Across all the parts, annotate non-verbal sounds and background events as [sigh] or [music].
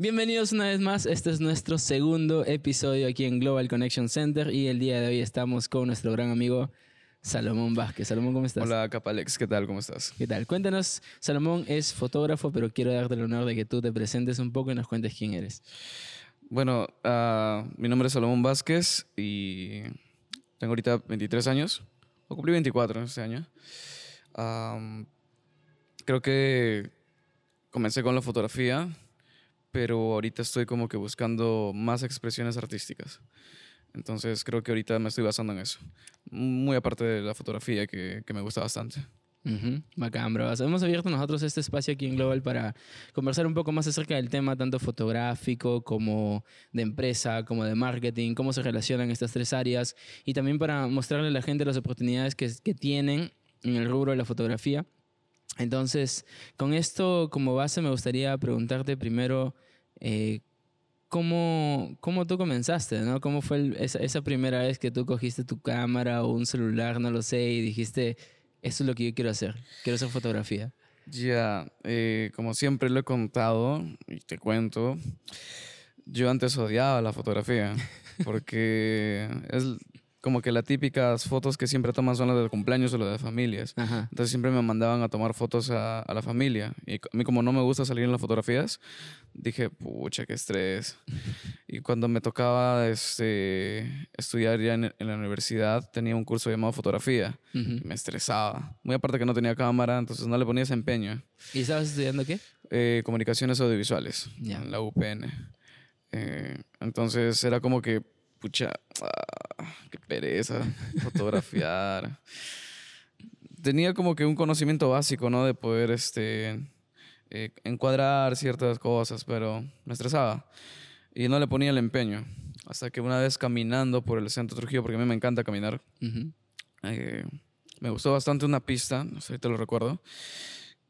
Bienvenidos una vez más. Este es nuestro segundo episodio aquí en Global Connection Center y el día de hoy estamos con nuestro gran amigo Salomón Vázquez. Salomón, ¿cómo estás? Hola, Capalex, ¿qué tal? ¿Cómo estás? ¿Qué tal? Cuéntanos, Salomón es fotógrafo, pero quiero darte el honor de que tú te presentes un poco y nos cuentes quién eres. Bueno, ah, mi nombre es Salomón Vázquez y tengo ahorita 23 años, o cumplí 24 este año. creo que comencé con la fotografía pero ahorita estoy como que buscando más expresiones artísticas. Entonces creo que ahorita me estoy basando en eso. Muy aparte de la fotografía que, que me gusta bastante. Bacán, bro. Hemos abierto nosotros este espacio aquí en Global para conversar un poco más acerca del tema, tanto fotográfico como de empresa, como de marketing, cómo se relacionan estas tres áreas y también para mostrarle a la gente las oportunidades que, que tienen en el rubro de la fotografía entonces, con esto como base me gustaría preguntarte primero, eh, ¿cómo, ¿cómo, tú comenzaste? ¿no? ¿Cómo fue esa, primera vez que tú cogiste tu cámara o un celular, no lo sé, y dijiste, esto es lo que yo quiero hacer, quiero hacer fotografía? Ya, eh, como siempre lo he contado y te cuento, yo antes odiaba la fotografía [laughs] porque es como que las típicas fotos que siempre toman son las de cumpleaños o las de familias. Entonces siempre me mandaban a tomar fotos a, la familia. Y a mí como no me gusta salir en las fotografías, dije, pucha, qué estrés. y cuando me tocaba este, estudiar ya en, la universidad, tenía un curso llamado fotografía. Me estresaba. Muy aparte que no tenía cámara, entonces no le ponía ese empeño. ¿Y estabas estudiando qué? Eh, comunicaciones audiovisuales en la UPN. Eh, entonces era como que pucha, ah, qué pereza, [laughs] fotografiar. Tenía como que un conocimiento básico, ¿no? De poder, este, eh, encuadrar ciertas cosas, pero me estresaba. Y no le ponía el empeño. Hasta que una vez caminando por el centro de Trujillo, porque a mí me encanta caminar, eh, me gustó bastante una pista, no sé si te lo recuerdo,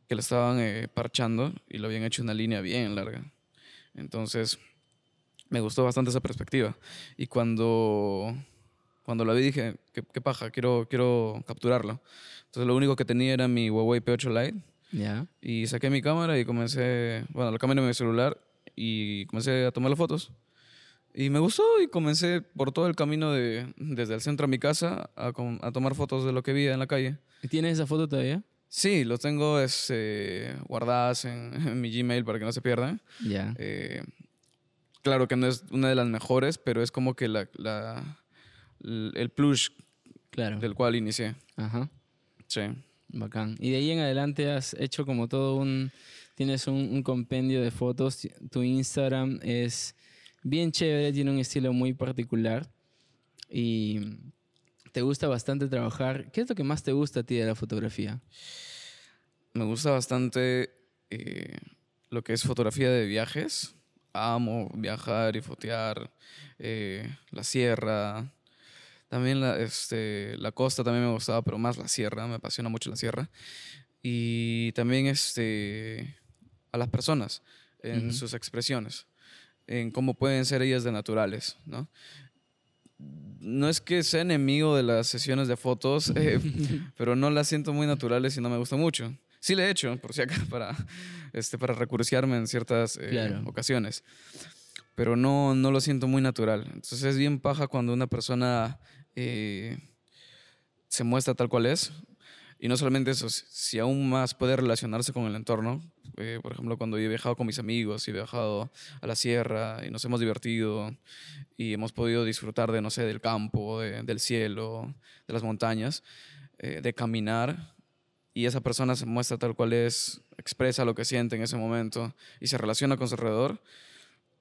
que le estaban eh, parchando y lo habían hecho una línea bien larga. Entonces me gustó bastante esa perspectiva. Y cuando, cuando la vi dije, qué, paja, quiero, quiero capturarlo. Entonces lo único que tenía era mi Huawei P8 Lite. Ya. Y saqué mi cámara y comencé, bueno, la cámara de mi celular y comencé a tomar las fotos. Y me gustó y comencé por todo el camino de, desde el centro a mi casa a, a tomar fotos de lo que vi en la calle. ¿Y tienes esa foto todavía? Sí, lo tengo este, guardadas en, [laughs] mi Gmail para que no se pierdan. Ya. Eh, claro que no es una de las mejores, pero es como que la, la el plus claro. del cual inicié. Ajá. Sí. Bacán. Y de ahí en adelante has hecho como todo un... Tienes un, compendio de fotos. Tu Instagram es bien chévere, tiene un estilo muy particular. Y te gusta bastante trabajar. ¿Qué es lo que más te gusta a ti de la fotografía? Me gusta bastante eh, lo que es fotografía de viajes amo viajar y fotear eh, la sierra. También la, este, la costa también me gustaba, pero más la sierra, me apasiona mucho la sierra. Y también este, a las personas en sus expresiones, en cómo pueden ser ellas de naturales, ¿no? No es que sea enemigo de las sesiones de fotos, eh, [laughs] pero no las siento muy naturales y no me gusta mucho. Sí le he hecho, por si acá, para, este, para recursearme en ciertas eh, ocasiones. Pero no, no lo siento muy natural. Entonces es bien paja cuando una persona eh, se muestra tal cual es. Y no solamente eso, si aún más puede relacionarse con el entorno. Eh, por ejemplo, cuando he viajado con mis amigos he viajado a la sierra y nos hemos divertido y hemos podido disfrutar de, no sé, del campo, del cielo, de las montañas, de caminar y esa persona se muestra tal cual es, expresa lo que siente en ese momento y se relaciona con su alrededor,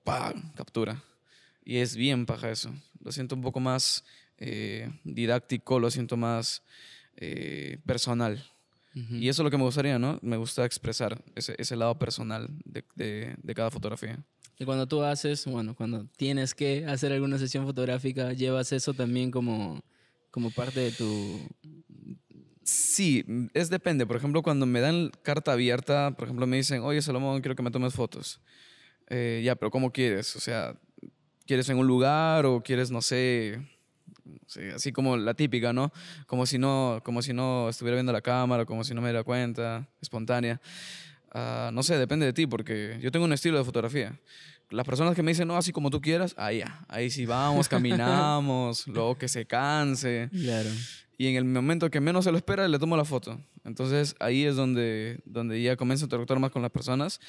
¡pam! captura. Y es bien paja eso. Lo siento un poco más eh, didáctico, lo siento más eh, personal. Y eso es lo que me gustaría, ¿no? Me gusta expresar ese, ese lado personal de, de, de, cada fotografía. Y cuando tú haces, bueno, cuando tienes que hacer alguna sesión fotográfica, llevas eso también como, como parte de tu, Sí, es depende. Por ejemplo, cuando me dan carta abierta, por ejemplo, me dicen, oye, Salomón, quiero que me tomes fotos. Eh, ya, pero ¿cómo quieres? O sea, ¿quieres en un lugar o quieres, no sé, así como la típica, ¿no? Como si no, como si no estuviera viendo la cámara, como si no me diera cuenta, espontánea. Ah, no sé, depende de ti, porque yo tengo un estilo de fotografía. Las personas que me dicen, no, así como tú quieras, ahí. Ahí sí vamos, [laughs] caminamos, luego que se canse. Claro. Y en el momento que menos se lo espera, le tomo la foto. Entonces ahí es donde, donde ya comienzo a interactuar más con las personas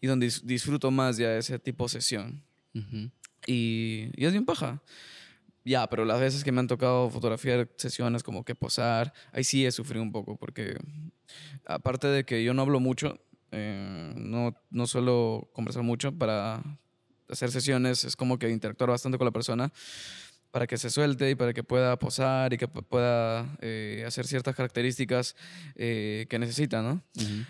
y donde dis- disfruto más ya de ese tipo de sesión. Y, y es bien paja. Ya, pero las veces que me han tocado fotografiar sesiones como que posar, ahí sí he sufrido un poco porque aparte de que yo no hablo mucho, eh, no, no suelo conversar mucho para hacer sesiones, es como que interactuar bastante con la persona para que se suelte y para que pueda posar y que pu- pueda eh, hacer ciertas características eh, que necesita, ¿no? Ujú.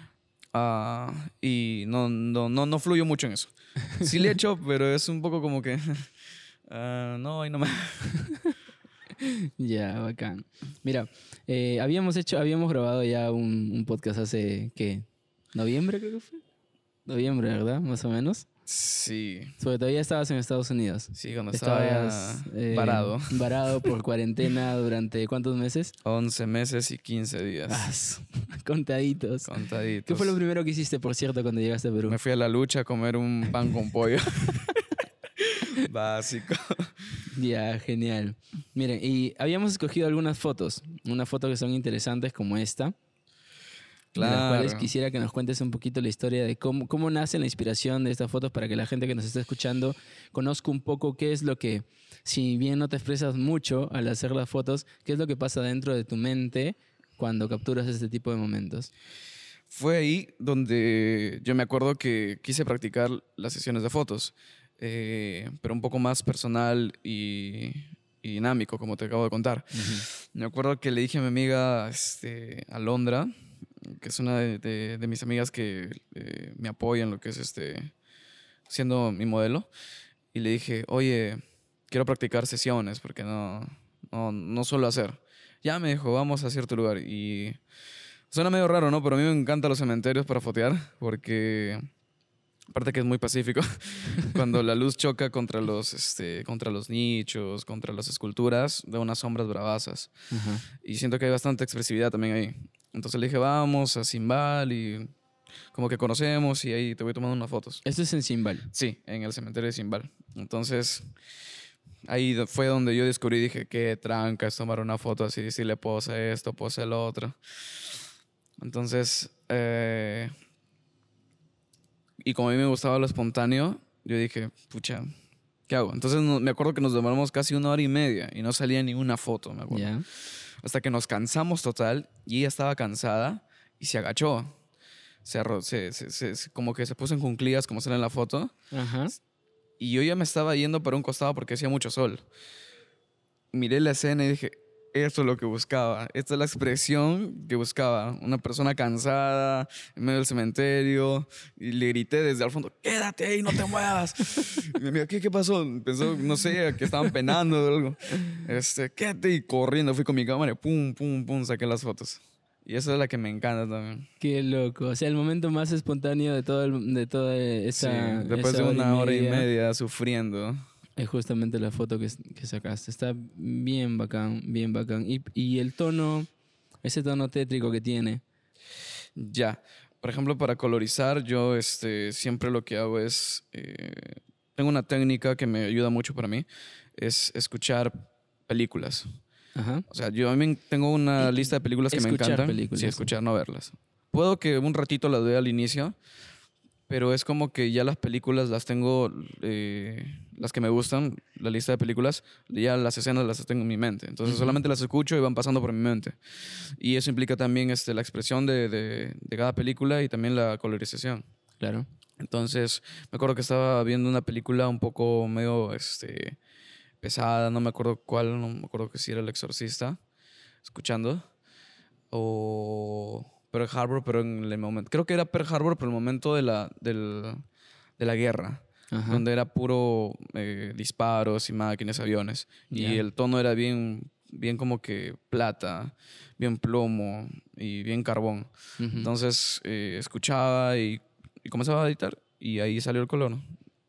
Ah, y no, no, no, no fluyo mucho en eso. Sí le echo, [laughs] pero es un poco como que... ah, no, ahí no me... [laughs] Ya, bacán. Mira, eh, habíamos hecho, habíamos grabado ya un, un podcast hace, ¿qué? ¿Noviembre creo que fue? Noviembre, ¿verdad? Más o menos. Sí, Porque todavía estabas en Estados Unidos. sí, cuando estaba Estabas eh, varado. [laughs] Varado por cuarentena durante ¿cuántos meses? 11 meses y 15 días. Ah, su- contaditos. [laughs] Contaditos. ¿Qué fue lo primero que hiciste, por cierto, cuando llegaste a Perú? Me fui a la lucha a comer un pan con pollo. [laughs] Básico. Ya, genial. Miren, y habíamos escogido algunas fotos. Unas fotos que son interesantes como esta. De las cuales Claro. quisiera que nos cuentes un poquito la historia de cómo, cómo nace la inspiración de estas fotos para que la gente que nos está escuchando conozca un poco qué es lo que, si bien no te expresas mucho al hacer las fotos, qué es lo que pasa dentro de tu mente cuando capturas este tipo de momentos. Fue ahí donde yo me acuerdo que quise practicar las sesiones de fotos, eh, pero un poco más personal y, y dinámico, como te acabo de contar. Me acuerdo que le dije a mi amiga este, Alondra, que es una de, de- de mis amigas que eh, me apoya en lo que es este, siendo mi modelo, y le dije, oye, quiero practicar sesiones porque no, no, no suelo hacer. Ya me dijo, vamos a cierto lugar. Y suena medio raro, ¿no? Pero a mí me encantan los cementerios para fotear porque, aparte que es muy pacífico, [laughs] cuando la luz choca contra los, este, contra los nichos, contra las esculturas, da unas sombras bravasas. Ajá. Y siento que hay bastante expresividad también ahí. Entonces le dije, vamos a Simbal y como que conocemos y ahí te voy tomando unas fotos. Esto es en Simbal. Sí, en el cementerio de Simbal. Entonces ahí fue donde yo descubrí, dije, qué tranca es tomar una foto así, decirle pose esto, pose el otro. Entonces, eh, y como a mí me gustaba lo espontáneo, yo dije, pucha, ¿qué hago? Entonces no- me acuerdo que nos demoramos casi una hora y media y no salía ni una foto, me acuerdo hasta que nos cansamos total y ella estaba cansada y se agachó. Se, se, se- se- se- como que se puso en cunclillas, como sale en la foto. Ajá. Y yo ya me estaba yendo para un costado porque hacía mucho sol. Miré la escena y dije, esto es lo que buscaba. Esta es la expresión que buscaba. Una persona cansada en medio del cementerio. Y le grité desde al fondo, quédate ahí, no te muevas. y me miró, ¿qué, ¿qué pasó? Pensó, no sé, que estaban penando o algo. Este, quédate y corriendo. Fui con mi cámara y pum, pum, pum, saqué las fotos. Y esa es la que me encanta también. Qué loco. O sea, el momento más espontáneo de todo el- de toda esa. Sí, después esa de una hora y media sufriendo. Es justamente la foto que, que sacaste. Está bien bacán, bien bacán. Y, y el tono, ese tono tétrico que tiene. Ya. Por ejemplo, para colorizar, yo este, siempre lo que hago es. eh, tengo una técnica que me ayuda mucho para mí: es escuchar películas. Ajá. O sea, yo tengo una lista de películas que me Escuchar encantan. películas. Sí, escuchar, no verlas. Puedo que un ratito las vea al inicio, pero es como que ya las películas las tengo, eh, las que me gustan, la lista de películas, ya las escenas las tengo en mi mente. Entonces Ujú. solamente las escucho y van pasando por mi mente. Y eso implica también este, la expresión de, de, de cada película y también la colorización. Claro. Entonces, me acuerdo que estaba viendo una película un poco medio este, pesada, no me acuerdo cuál, no me acuerdo que si era El Exorcista, escuchando. O Pearl Harbor, pero en el momento. Creo que era Pearl Harbor, pero el momento de la, del- de la guerra, Ajá. donde era puro eh, disparos y máquinas, aviones. Y el tono era bien, bien como que plata, bien plomo y bien carbón. Entonces eh, escuchaba y, y comenzaba a editar y ahí salió el color.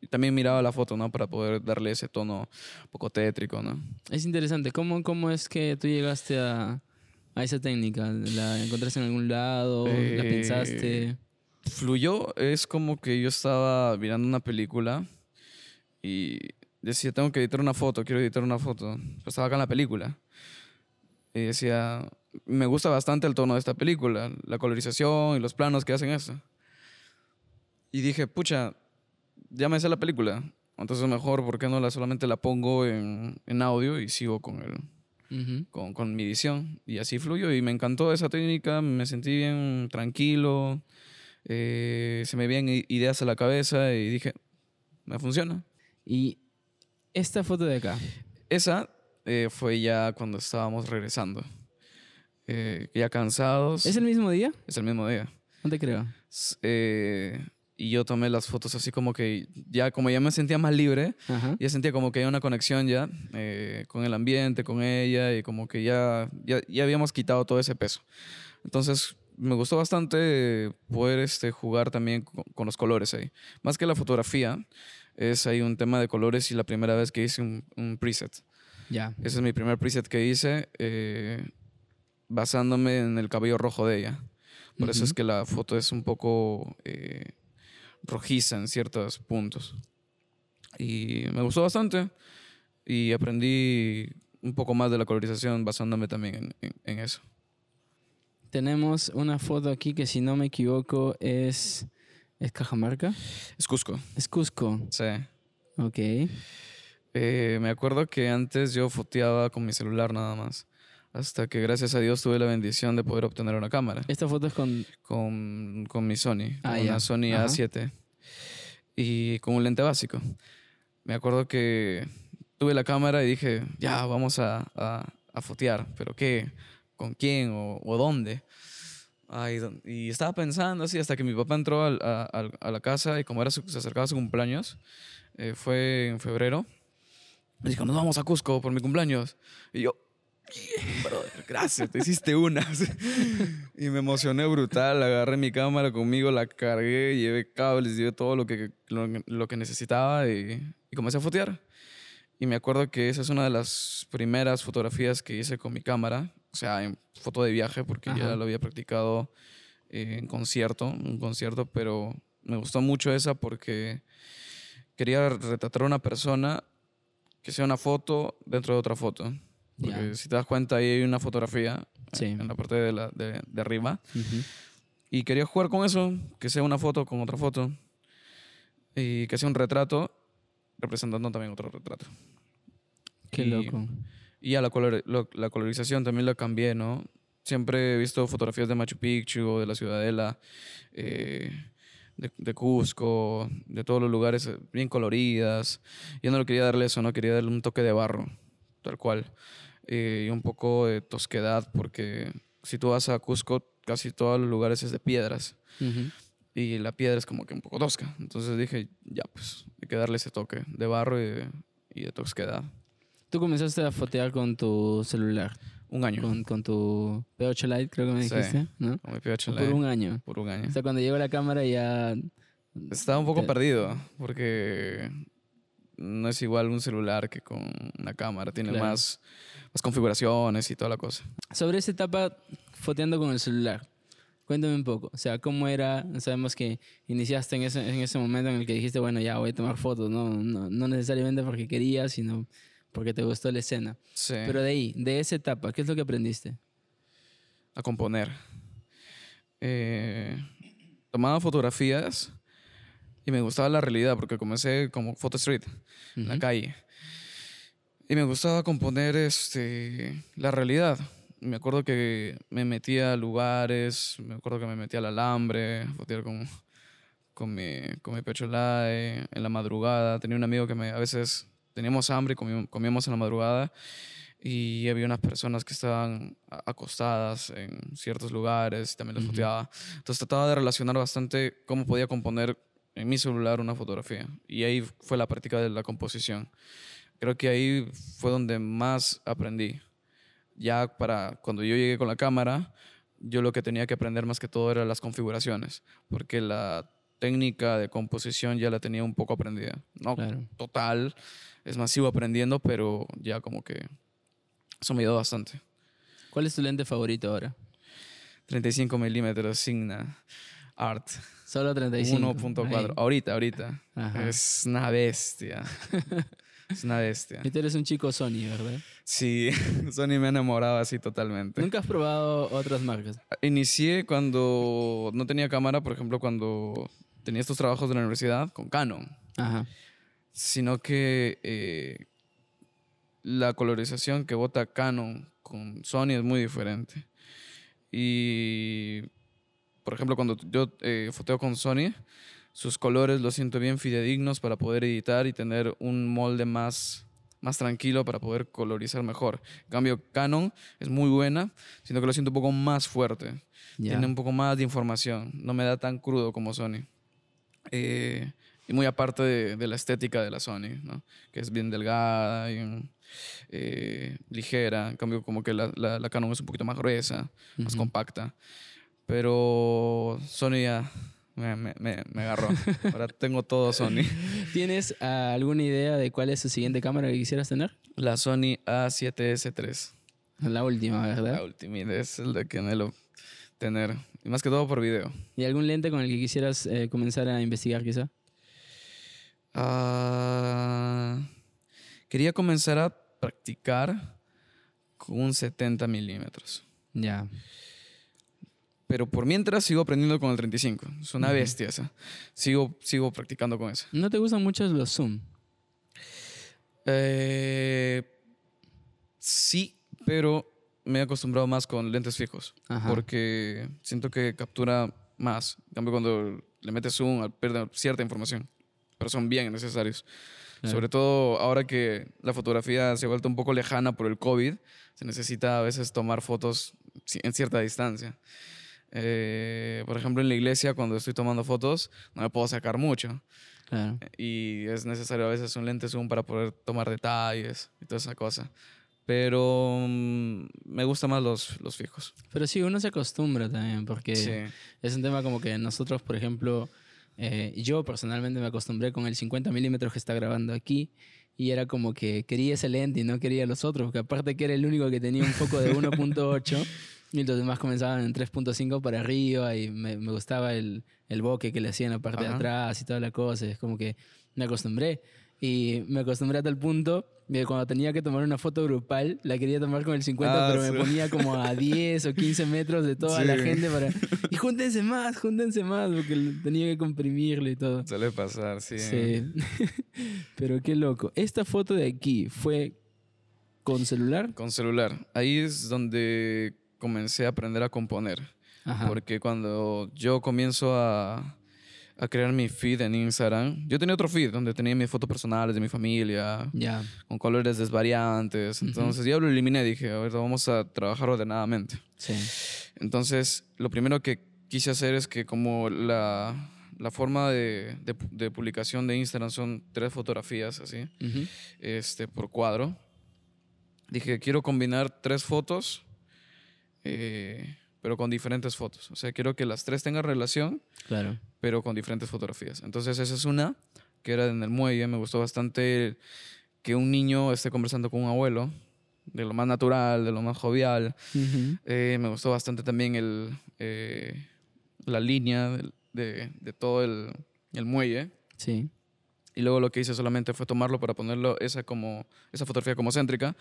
Y también miraba la foto, ¿no? Para poder darle ese tono un poco tétrico, ¿no? Es interesante. ¿Cómo, ¿Cómo es que tú llegaste a, a esa técnica? ¿La encontraste en algún lado? ¿La Eh, pensaste? fluyó, es como que yo estaba mirando una película y decía, tengo que editar una foto, quiero editar una foto. Pues estaba acá en la película. Y decía, me gusta bastante el tono de esta película, la colorización y los planos que hacen eso. Y dije, pucha, ya me sé la película. Entonces mejor, ¿por qué no la, solamente la pongo en, en audio y sigo con, el, Ujú. con, con mi edición? Y así fluyo y me encantó esa técnica, me sentí bien tranquilo, eh, se me vienen ideas a la cabeza y dije, me funciona. Y esta foto de acá, Esa eh, fue ya cuando estábamos regresando. Eh, ya cansados. ¿es el mismo día? es el mismo día. No te creo. Eh, y yo tomé las fotos así como que ya como ya me sentía más libre, Ajá. ya sentía como que hay una conexión ya eh, con el ambiente, con ella y como que ya, ya, ya habíamos quitado todo ese peso. Entonces me gustó bastante poder este, jugar también con, con los colores ahí. Más que la fotografía, es ahí un tema de colores y la primera vez que hice un, un preset. Ya. Ese es mi primer preset que hice eh, basándome en el cabello rojo de ella. Por eso es que la foto es un poco eh, rojiza en ciertos puntos. Y me gustó bastante. Y aprendí un poco más de la colorización basándome también en, en- en eso. Tenemos una foto aquí que si no me equivoco es... ¿Es Cajamarca? Es Cusco. Es Cusco. Sí. Ok. Eh, me acuerdo que antes yo foteaba con mi celular nada más. Hasta que gracias a Dios tuve la bendición de poder obtener una cámara. Esta foto es con... con, con mi Sony, Ah, con una Sony Ajá. A7 y con un lente básico. Me acuerdo que tuve la cámara y dije, ya, vamos a, a, a fotear, pero ¿qué? ¿Con quién o, o dónde? Ay, y estaba pensando así hasta que mi papá entró al- a, al- a la casa y como era su- se acercaba su cumpleaños, eh, fue en febrero, me dijo, nos vamos a Cusco por mi cumpleaños. Y yo, "Bien, [laughs] brother, gracias, te hiciste una. [laughs] y me emocioné brutal, agarré mi cámara conmigo, la cargué, llevé cables, llevé todo lo que, lo, lo que necesitaba y, y comencé a fotear. Y me acuerdo que esa es una de las primeras fotografías que hice con mi cámara, o sea, en foto de viaje, porque Ajá. ya lo había practicado eh, en concierto, un concierto, pero me gustó mucho esa porque quería retratar a una persona que sea una foto dentro de otra foto. Porque Ya. si te das cuenta, ahí hay una fotografía Sí. en la parte de, la, de, de arriba. Ujú. Y quería jugar con eso, que sea una foto con otra foto. Y que sea un retrato representando también otro retrato. Qué Y- loco. Y a la, color- lo- la colorización también la cambié, ¿no? Siempre he visto fotografías de Machu Picchu, o de la Ciudadela, eh, de, de Cusco, de todos los lugares eh, bien coloridas. Yo no le quería darle eso, no quería darle un toque de barro, tal cual. Eh, y un poco de tosquedad, porque si tú vas a Cusco, casi todos los lugares es de piedras. Ujú. Y la piedra es como que un poco tosca. Entonces dije, ya, pues hay que darle ese toque de barro y de, y de tosquedad. Tú comenzaste a fotear con tu celular, Un año. con, con tu P8 Lite, creo que me Sí. dijiste, ¿no? Con mi PH Por un año. por un año. O sea, cuando llegó la cámara ya... Estaba un poco Te- perdido porque no es igual un celular que con una cámara. Tiene Claro. más, más configuraciones y toda la cosa. Sobre esa etapa foteando con el celular, cuéntame un poco. O sea, ¿cómo era? Sabemos que iniciaste en ese, en ese momento en el que dijiste, bueno, ya voy a tomar fotos. No, no, no necesariamente porque querías, sino porque te gustó la escena. Sí. Pero de ahí, de esa etapa, ¿qué es lo que aprendiste? a componer. Eh, tomaba fotografías y me gustaba la realidad porque comencé como photo street, en la calle. Y me gustaba componer este, la realidad. Me acuerdo que me metía a lugares, me acuerdo que me metía al alambre, con, con mi, con mi pecho light, en la madrugada. Tenía un amigo que me, a veces teníamos hambre y comí- comíamos en la madrugada y había unas personas que estaban acostadas en ciertos lugares y también las Ujú. foteaba. Entonces trataba de relacionar bastante cómo podía componer en mi celular una fotografía. Y ahí fue la práctica de la composición. Creo que ahí fue donde más aprendí. Ya para cuando yo llegué con la cámara, yo lo que tenía que aprender más que todo era las configuraciones, porque la técnica de composición ya la tenía un poco aprendida. No Claro. total, es más, sigo aprendiendo, pero ya como que eso me ayudó bastante. ¿Cuál es tu lente favorito ahora? 35 milímetros Signa Art. Solo 35. 1.4. Ahí. Ahorita, ahorita. Ajá. Es una bestia. [laughs] es una bestia. Y tú eres un chico Sony, ¿verdad? Sí, [laughs] Sony me ha enamorado así totalmente. ¿Nunca has probado otras marcas? Inicié cuando no tenía cámara, por ejemplo, cuando tenía estos trabajos de la universidad con Canon. Ajá. Sino que eh, la colorización que bota Canon con Sony es muy diferente. Y, por ejemplo, cuando yo eh, foteo con Sony, sus colores los siento bien fidedignos para poder editar y tener un molde más, más tranquilo para poder colorizar mejor. En cambio, Canon es muy buena, sino que lo siento un poco más fuerte. Tiene un poco más de información. No me da tan crudo como Sony. Eh, y muy aparte de, de la estética de la Sony, ¿no? que es bien delgada y eh, ligera. En cambio, como que la, la, la Canon es un poquito más gruesa, más compacta. Pero Sony ya me, me, me, me agarró. Ahora tengo todo Sony. [laughs] ¿Tienes ah, alguna idea de cuál es su siguiente cámara que quisieras tener? La Sony A7S3. La última, La ¿verdad? última es el de que anhelo tener. Y más que todo por video. ¿Y algún lente con el que quisieras eh, comenzar a investigar quizá? Ah, quería comenzar a practicar con un 70 milímetros. Ya. Pero por mientras sigo aprendiendo con el 35. Es una Ujú. bestia esa. Sigo, sigo practicando con eso. ¿No te gustan mucho los zoom? Eh, sí, pero me he acostumbrado más con lentes fijos. Ajá. Porque siento que captura más. En cambio, cuando le metes zoom, pierde cierta información. Pero son bien necesarios. Claro. Sobre todo ahora que la fotografía se ha vuelto un poco lejana por el COVID, se necesita a veces tomar fotos en cierta distancia. Eh, por ejemplo, en la iglesia, cuando estoy tomando fotos, no me puedo sacar mucho. Claro. Y es necesario a veces un lente zoom para poder tomar detalles y toda esa cosa. Pero mm, me gustan más los, los fijos. Pero sí, uno se acostumbra también, porque Sí. es un tema como que nosotros, por ejemplo, eh, yo personalmente me acostumbré con el 50 milímetros que está grabando aquí y era como que quería ese lente y no quería los otros, porque aparte que era el único que tenía un foco de [laughs] 1.8 y los demás comenzaban en 3.5 para arriba y me, me gustaba el, el bokeh que le hacía en la parte de Ajá. atrás y toda la cosa, es como que me acostumbré. Y me acostumbré a tal punto de que cuando tenía que tomar una foto grupal, la quería tomar con el 50, Ah, pero sí. me ponía como a [laughs] 10 o 15 metros de toda la Sí. gente para... [laughs] Y júntense más, júntense más, porque tenía que comprimirle y todo. Suele pasar, sí. Sí. [laughs] pero qué loco. Esta foto de aquí fue con celular. Con celular. Ahí es donde comencé a aprender a componer. Ajá. Porque cuando yo comienzo a, a crear mi feed en Instagram, yo tenía otro feed donde tenía mis fotos personales de mi familia, Ya. con colores desvariantes. Entonces ya lo eliminé, dije, a ver, vamos a trabajar ordenadamente. Sí. Entonces, lo primero que quise hacer es que como la, la forma de, de de publicación de Instagram son tres fotografías así, Ujú. este, por cuadro, dije, quiero combinar tres fotos, eh, pero con diferentes fotos. O sea, quiero que las tres tengan relación, Claro. pero con diferentes fotografías. Entonces, esa es una, que era en el muelle. Me gustó bastante que un niño esté conversando con un abuelo, de lo más natural, de lo más jovial. Ujú. Eh, me gustó bastante también el, eh, la línea del- de, de todo el, el muelle. Sí. Y luego lo que hice solamente fue tomarlo para ponerlo esa, como, esa fotografía como céntrica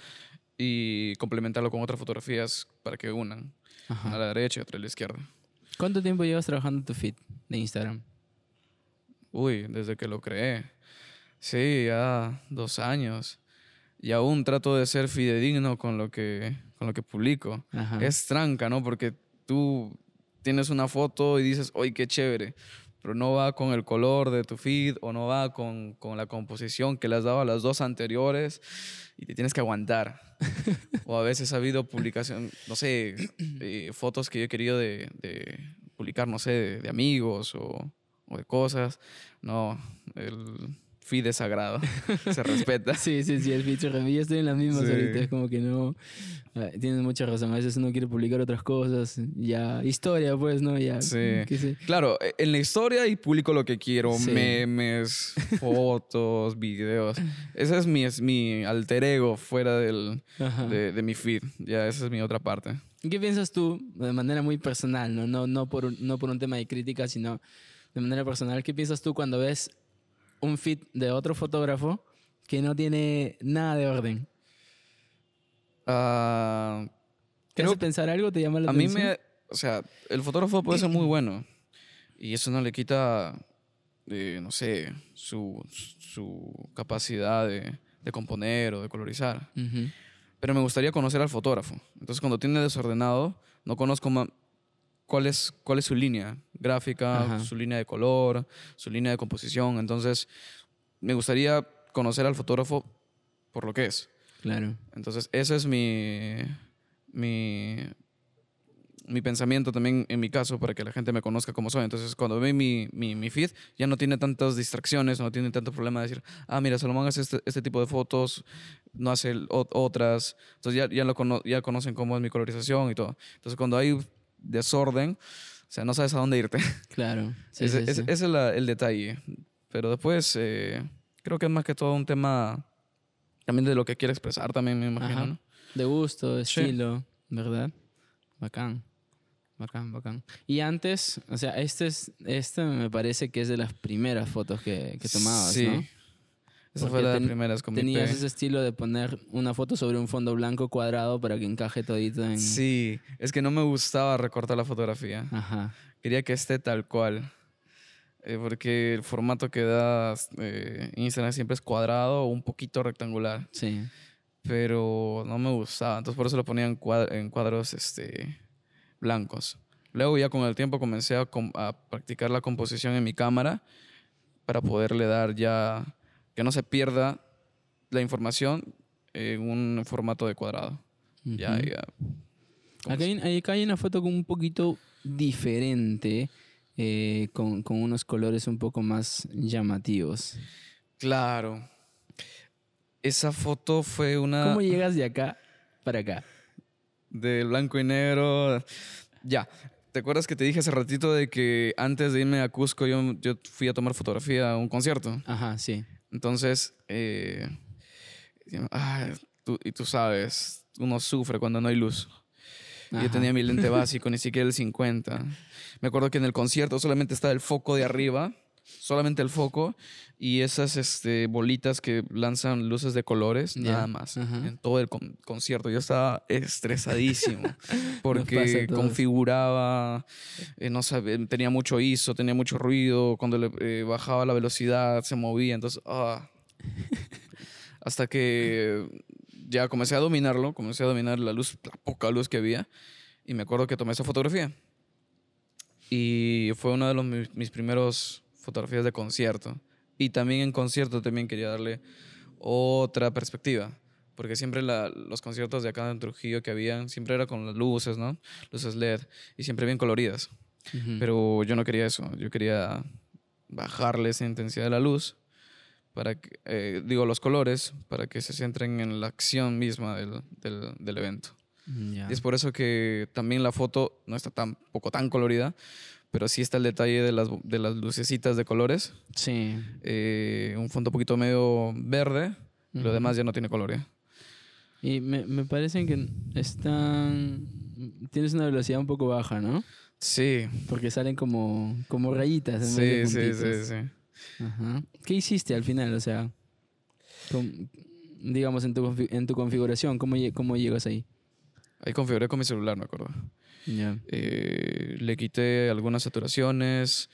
y complementarlo con otras fotografías para que unan. Una a Ajá. la derecha y otra a la izquierda. ¿Cuánto tiempo llevas trabajando tu feed de Instagram? Uy, desde que lo creé. Sí, ya dos años. Y aún trato de ser fidedigno con lo que, con lo que publico. Ajá. Es tranca, ¿no? Porque tú tienes una foto y dices, ¡ay, qué chévere! Pero no va con el color de tu feed o no va con, con la composición que le has dado a las dos anteriores y te tienes que aguantar. [laughs] o a veces ha habido publicación, no sé, eh, fotos que yo he querido de, de publicar, no sé, de, de amigos o, o de cosas. No, el feed es sagrado, [laughs] se respeta. Sí, sí, sí, el feature review. Yo estoy en las mismas Sí. ahorita. Es como que no. ah, Tienes mucha razón. A veces uno quiere publicar otras cosas. Ya, historia, pues, ¿no? Ya. Sí. qué sé. Claro, e- en la historia y publico lo que quiero, Sí. memes, [laughs] fotos, videos. Ese es mi, es mi alter ego fuera del, de, de mi feed. Ya, esa es mi otra parte. ¿Y ¿Qué piensas tú de manera muy personal, no, no, no, por, no por un tema de crítica, sino de manera personal, ¿qué piensas tú cuando ves un feed de otro fotógrafo que no tiene nada de orden? Ah, ¿Te hace pensar algo? ¿Te llama la a mí atención? me... O sea, el fotógrafo puede ser muy [clears throat] bueno y eso no le quita, eh, no sé, su, su capacidad de, de componer o de colorizar. Ujú. Pero me gustaría conocer al fotógrafo. Entonces, cuando tiene desordenado, no conozco ma- cuál es, cuál es su línea gráfica, Ajá. su línea de color, su línea de composición. Entonces, me gustaría conocer al fotógrafo por lo que es. Claro. Entonces, ese es mi, mi, mi pensamiento también en mi caso para que la gente me conozca como soy. Entonces, cuando ve mi, mi, mi feed, ya no tiene tantas distracciones, no tiene tanto problema de decir, ah, mira, Salomón hace este, este tipo de fotos, no hace otras. Entonces, ya, ya, lo cono- ya conocen cómo es mi colorización y todo. Entonces, cuando hay desorden, o sea, no sabes a dónde irte. [laughs] Claro. Sí, ese, sí, ese- sí. ese es la- el detalle. Pero después, eh, creo que es más que todo un tema también de lo que quiere expresar también, me imagino. ¿no? De gusto, estilo, ¿verdad? Bacán. Bacán, bacán. Y antes, o sea, este es, este me parece que es de las primeras fotos que, que tomabas, sí. ¿no? Esa fue la ten- mi Tenías ese estilo de poner una foto sobre un fondo blanco cuadrado para que encaje todito en... Sí, es que no me gustaba recortar la fotografía. Ajá. Quería que esté tal cual. Eh, porque el formato que da eh, Instagram siempre es cuadrado o un poquito rectangular. Sí. Pero no me gustaba. Entonces por eso lo ponía en, en cuadros este, blancos. Luego ya con el tiempo comencé a, a practicar la composición en mi cámara para poderle dar ya que no se pierda la información en un formato de cuadrado. Ya, ya. Acá hay, hay- acá hay una foto con un poquito diferente, eh, con, con unos colores un poco más llamativos. Claro. Esa foto fue una ¿Cómo llegas de acá para acá? de blanco y negro. Ya. ¿Te acuerdas que te dije hace ratito de que antes de irme a Cusco yo, yo fui a tomar fotografía a un concierto? Ajá, sí. Entonces, eh, ah, tú- y tú sabes, uno sufre cuando no hay luz. Yo tenía mi lente [laughs] básico, ni siquiera el 50. Me acuerdo que en el concierto solamente estaba el foco de arriba, solamente el foco, y esas este, bolitas que lanzan luces de colores, Ya, nada más. ajá. En todo el con- concierto. Yo estaba estresadísimo [laughs] porque configuraba, eh, no sabía, tenía mucho ISO, tenía mucho ruido, cuando le eh, bajaba la velocidad se movía, entonces, ah. hasta que ya comencé a dominarlo, comencé a dominar la luz, la poca luz que había, y me acuerdo que tomé esa fotografía. Y fue una de los, mis, mis primeros fotografías de concierto. Y también en concierto también quería darle otra perspectiva. Porque siempre la- los conciertos de acá en Trujillo que habían, siempre era con las luces, ¿no? Luces LED. Y siempre bien coloridas. Ujú. Pero yo no quería eso. Yo quería bajarle esa intensidad de la luz. Para que, eh, digo, los colores, para que se centren en la acción misma del, del, del evento. Ya. Y es por eso que también la foto no está tan poco tan colorida, pero sí está el detalle de las, de las lucecitas de colores. Sí. Eh, un fondo un poquito medio verde, y lo Ujú. demás ya no tiene color. ya. Y me, me parecen que están... Tienes una velocidad un poco baja, ¿no? Sí, Porque salen como, como rayitas. en vez sí, de sí, sí, sí. Ajá. ¿Qué hiciste al final? O sea, com- digamos en tu, en tu configuración, ¿cómo, ¿cómo llegas ahí? Ahí configuré con mi celular, me acuerdo. Ya. Eh, le quité algunas saturaciones,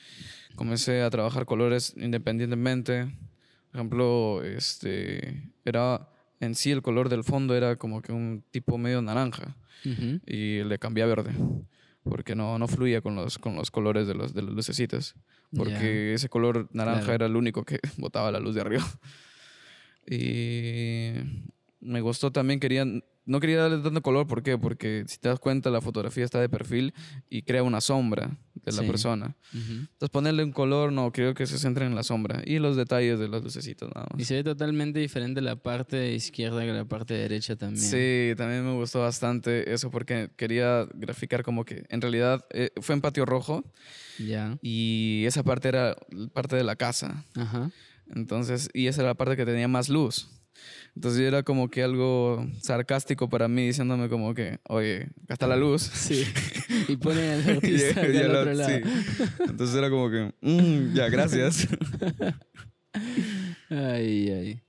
comencé a trabajar colores independientemente. Por ejemplo, este, era en sí el color del fondo era como que un tipo medio naranja. Y le cambié a verde porque no, no fluía con los, con los colores de, los, de las lucecitas porque ese color naranja Claro. era el único que [laughs] botaba la luz de arriba y me gustó también quería no quería darle tanto color ¿por qué? porque si te das cuenta la fotografía está de perfil y crea una sombra de la Sí. persona Ujú. entonces ponerle un color no creo que se centre en la sombra y los detalles de las lucecitas nada más Y se ve totalmente diferente la parte izquierda que la parte derecha también. Sí, también me gustó bastante eso porque quería graficar como que en realidad eh, fue en patio rojo Ya. y esa parte era parte de la casa. Ajá. Entonces, y esa era la parte que tenía más luz. Entonces era como que algo sarcástico para mí, diciéndome como que, oye, acá está la luz. Sí. [laughs] Y ponen al artista al otro lado. sí. Entonces era como que, "Mm, ya, gracias. [laughs] Ay, ay.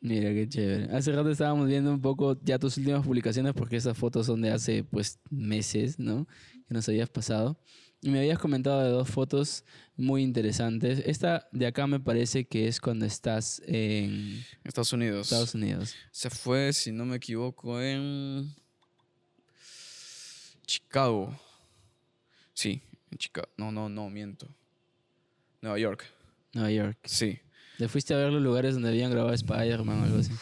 Mira qué chévere. Hace rato estábamos viendo un poco ya tus últimas publicaciones porque esas fotos son de hace pues meses, ¿no? Que nos habías pasado. Y me habías comentado de dos fotos muy interesantes. Esta de acá me parece que es cuando estás en Estados Unidos. Estados Unidos. Se fue, si no me equivoco, en Chicago. Sí, en Chicago. No, no, no, miento. Nueva York. Nueva York. Sí. ¿Te fuiste a ver los lugares donde habían grabado Spider-Man o algo así?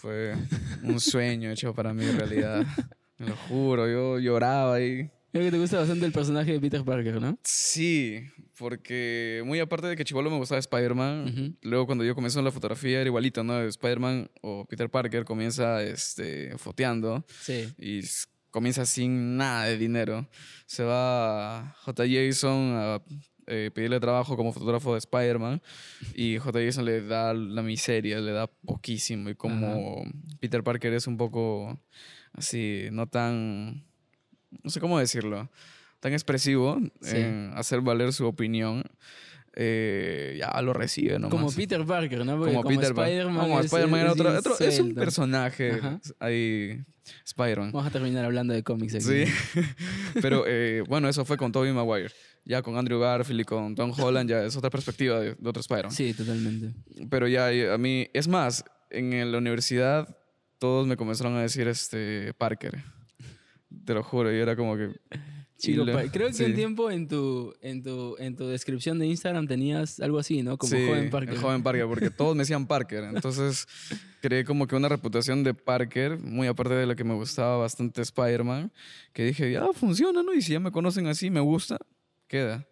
Fue un sueño hecho para mí en realidad. [laughs] Me lo juro, yo lloraba ahí. Creo que te gusta bastante el personaje de Peter Parker, ¿no? Sí, porque muy aparte de que Chivolo me gustaba Spider-Man, luego cuando yo en la fotografía era igualito, ¿no? Spider-Man o Peter Parker comienza este, foteando Sí. y comienza sin nada de dinero. Se va a J. Jason a eh, pedirle trabajo como fotógrafo de Spider-Man y J. Jason le da la miseria, le da poquísimo. Y como Peter Parker es un poco así, no tan, no sé cómo decirlo, tan expresivo Sí. en hacer valer su opinión, eh, ya lo recibe nomás. Como Peter Parker, ¿no? Porque Como Peter. Spider-Man Como Spider-Man era es otro, es un personaje Ajá. ahí, Spider-Man. Vamos a terminar hablando de cómics aquí. Sí, [laughs] pero eh, bueno, eso fue con Tobey Maguire. Ya con Andrew Garfield y con Tom Holland ya es otra perspectiva de, de otro Spider-Man. Sí, totalmente. Pero ya eh, a mí, es más, en la universidad todos me comenzaron a decir este Parker. Te lo juro, y era como que... Chico, lo- creo que sí. un tiempo en tu, en, tu, en tu descripción de Instagram tenías algo así, ¿no? Como Sí, joven Parker. el joven Parker, porque todos me decían Parker. Entonces creé como que una reputación de Parker, muy aparte de la que me gustaba bastante Spider-Man, que dije, ya funciona, ¿no? Y si ya me conocen así, me gusta, queda.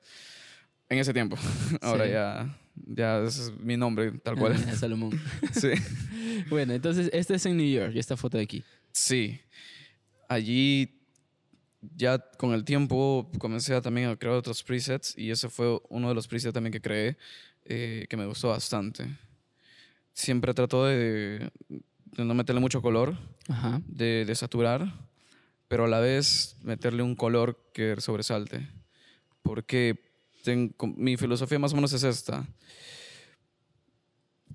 En ese tiempo. [laughs] Ahora Sí. ya, ya ese es mi nombre, tal cual. Ah, [laughs] Salomón. [laughs] sí. Bueno, entonces, este es en New York, esta foto de aquí. Sí. Allí ya con el tiempo comencé a también a crear otros presets y ese fue uno de los presets también que creé eh, que me gustó bastante. Siempre trato de, de no meterle mucho color, Ajá. de, de saturar, pero a la vez meterle un color que sobresalte. Porque ten- con- mi filosofía más o menos es esta.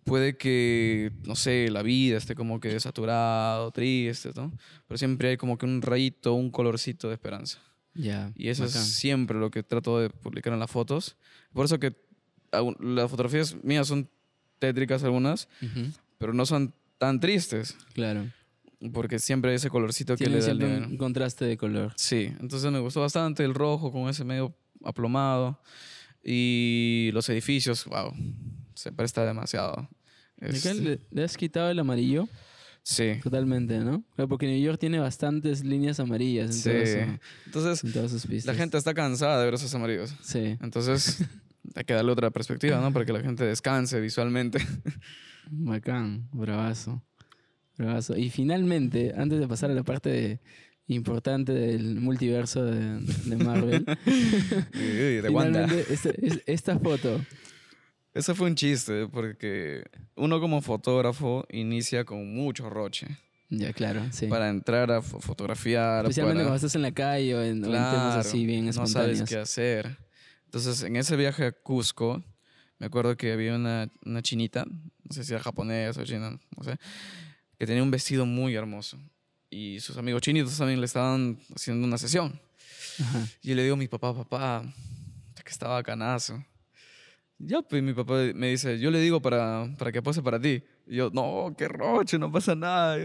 Puede que, no sé, la vida esté como que saturado, triste, ¿no? Pero siempre hay como que un rayito, un colorcito de esperanza. Ya. Y eso bacán. es siempre lo que trato de publicar en las fotos. Por eso que las fotografías mías son tétricas algunas, Ujú, pero no son tan tristes. Claro. Porque siempre hay ese colorcito que le da el siempre un contraste de color. Sí, entonces me gustó bastante el rojo con ese medio aplomado. Y los edificios, wow, se presta demasiado. Es- Acá ¿Le, le has quitado el amarillo? sí, Totalmente, ¿no? Porque New York tiene bastantes líneas amarillas en, sí. todo su- Entonces, en todas sus pistas. la gente está cansada de ver esos amarillos. Sí. Entonces, [laughs] hay que darle otra perspectiva, ¿no? Para que la gente descanse visualmente. Bacán, bravazo. Bravazo. Y finalmente, antes de pasar a la parte de- importante del multiverso de, de Marvel, [laughs] Uy, de Wanda. finalmente este- es- esta foto. Eso fue un chiste, porque uno como fotógrafo inicia con mucho roche. Ya, claro, sí. Para entrar a fo- fotografiar. Especialmente para- cuando estás en la calle o en, o en temas así bien no sabes espontáneos. qué hacer. Entonces, en ese viaje a Cusco, me acuerdo que había una, una chinita, no sé si era japonesa o china, no sé, que tenía un vestido muy hermoso. Y sus amigos chinitos también le estaban haciendo una sesión. Ajá. Y yo le digo a mi papá, papá, que estaba bacanazo. Ya, pues mi papá me dice, yo le digo para, para que pose para ti. Y yo, no, qué roche, no pasa nada.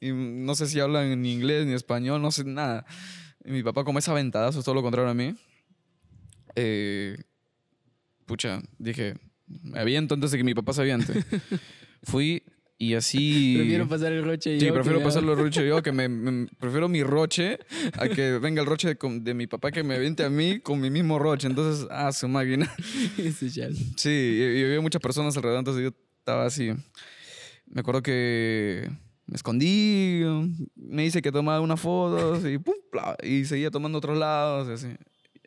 Y no sé si hablan en inglés ni español, no sé nada. Y mi papá, como es aventadazo, es todo lo contrario a mí. eh, pucha, dije, me aviento antes de que mi papá se aviente. [laughs] Fui y así... Prefiero pasar el roche Sí, yo prefiero que- pasarlo [laughs] roche yo, que me, me- prefiero mi roche a que venga el roche de, de mi papá que me vente a mí con mi mismo roche. Entonces, ah, su máquina. [laughs] Sí, y, y había muchas personas alrededor, entonces yo estaba así. Me acuerdo que me escondí, me hice que tomaba unas fotos y pum, pla, y seguía tomando otros lados, y así.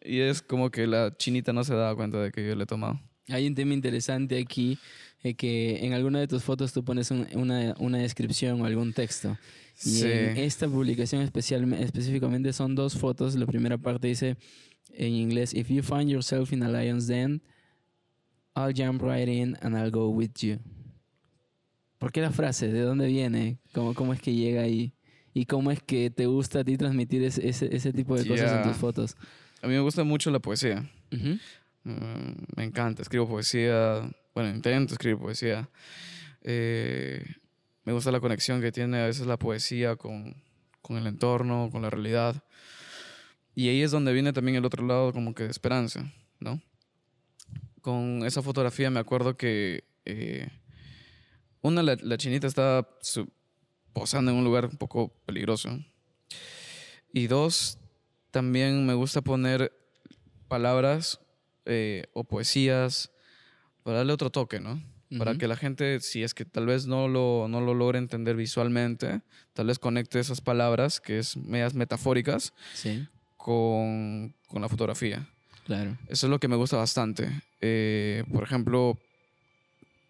Y es como que la chinita no se daba cuenta de que yo le he tomado. Hay un tema interesante aquí eh, que en alguna de tus fotos tú pones un- una, una descripción o algún texto. Y Sí. en esta publicación especial, específicamente son dos fotos. La primera parte dice en inglés, If you find yourself in a lion's den, I'll jump right in and I'll go with you. ¿Por qué la frase? ¿De dónde viene? ¿Cómo, cómo es que llega ahí? ¿Y cómo es que te gusta a ti transmitir ese, ese, ese tipo de cosas en tus fotos? A mí me gusta mucho la poesía. Ujú. Mm, me encanta, escribo poesía, bueno, intento escribir poesía. Eh, me gusta la conexión que tiene a veces la poesía con, con el entorno, con la realidad. Y ahí es donde viene también el otro lado como que de esperanza, ¿no? Con esa fotografía me acuerdo que eh, una, la, chinita estaba posando en un lugar un poco peligroso. Y dos, también me gusta poner palabras eh, o poesías para darle otro toque, ¿no? Para Ujú. que la gente, si es que tal vez no lo, no lo logre entender visualmente, tal vez conecte esas palabras, que es medias metafóricas, Sí, con, con la fotografía. claro. Eso es lo que me gusta bastante. Eh, por ejemplo,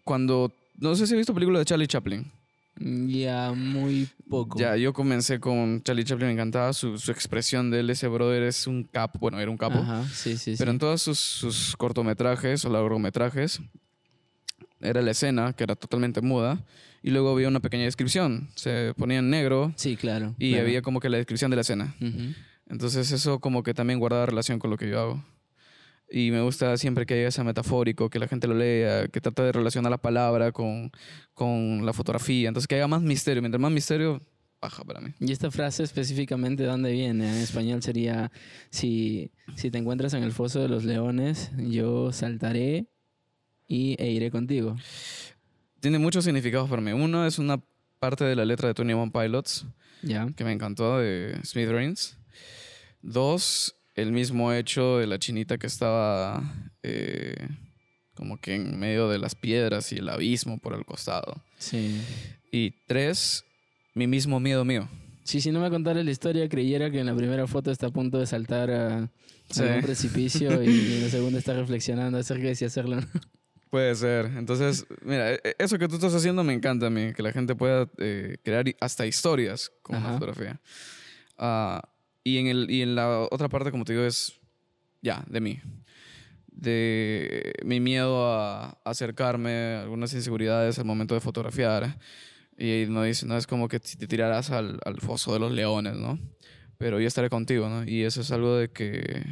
cuando... No sé si has visto películas de Charlie Chaplin. Ya muy poco. Ya, yo comencé con Charlie Chaplin, me encantaba su, su expresión de él. Ese brother es un capo, bueno, era un capo. Ajá, sí, sí, Pero sí. en todos sus, sus cortometrajes o largometrajes era la escena que era totalmente muda y luego había una pequeña descripción. Se ponía en negro Sí, claro. y claro. había como que la descripción de la escena. Entonces eso como que también guardaba relación con lo que yo hago. Y me gusta siempre que haya ese metafórico, que la gente lo lea, que trata de relacionar la palabra con, con la fotografía. Entonces que haya más misterio. Mientras más misterio, baja para mí. Y esta frase específicamente, ¿de dónde viene? En español sería, si, si te encuentras en el foso de los leones, yo saltaré y, e iré contigo. Tiene muchos significados para mí. Uno es una parte de la letra de Tony One Pilots, ¿Ya? que me encantó, de Smith Rains. Dos, el mismo hecho de la chinita que estaba eh, como que en medio de las piedras y el abismo por el costado. Sí. Y tres, mi mismo miedo mío. Sí, si no me contaras la historia, creyera que en la primera foto está a punto de saltar a, a Sí. un [laughs] precipicio y en la segunda está reflexionando acerca de si hacerlo. Puede ser. Entonces, mira, e- e- eso que tú estás haciendo me encanta a mí, que la gente pueda eh, crear hasta historias con la Ajá. fotografía. Ah, y, en el, y en la otra parte, como te digo, es ya, de mí. De mi miedo a acercarme, algunas inseguridades al momento de fotografiar. Y no, dice, no es como que te tirarás al, al foso de los leones, ¿no? Pero yo estaré contigo, ¿no? Y eso es algo de que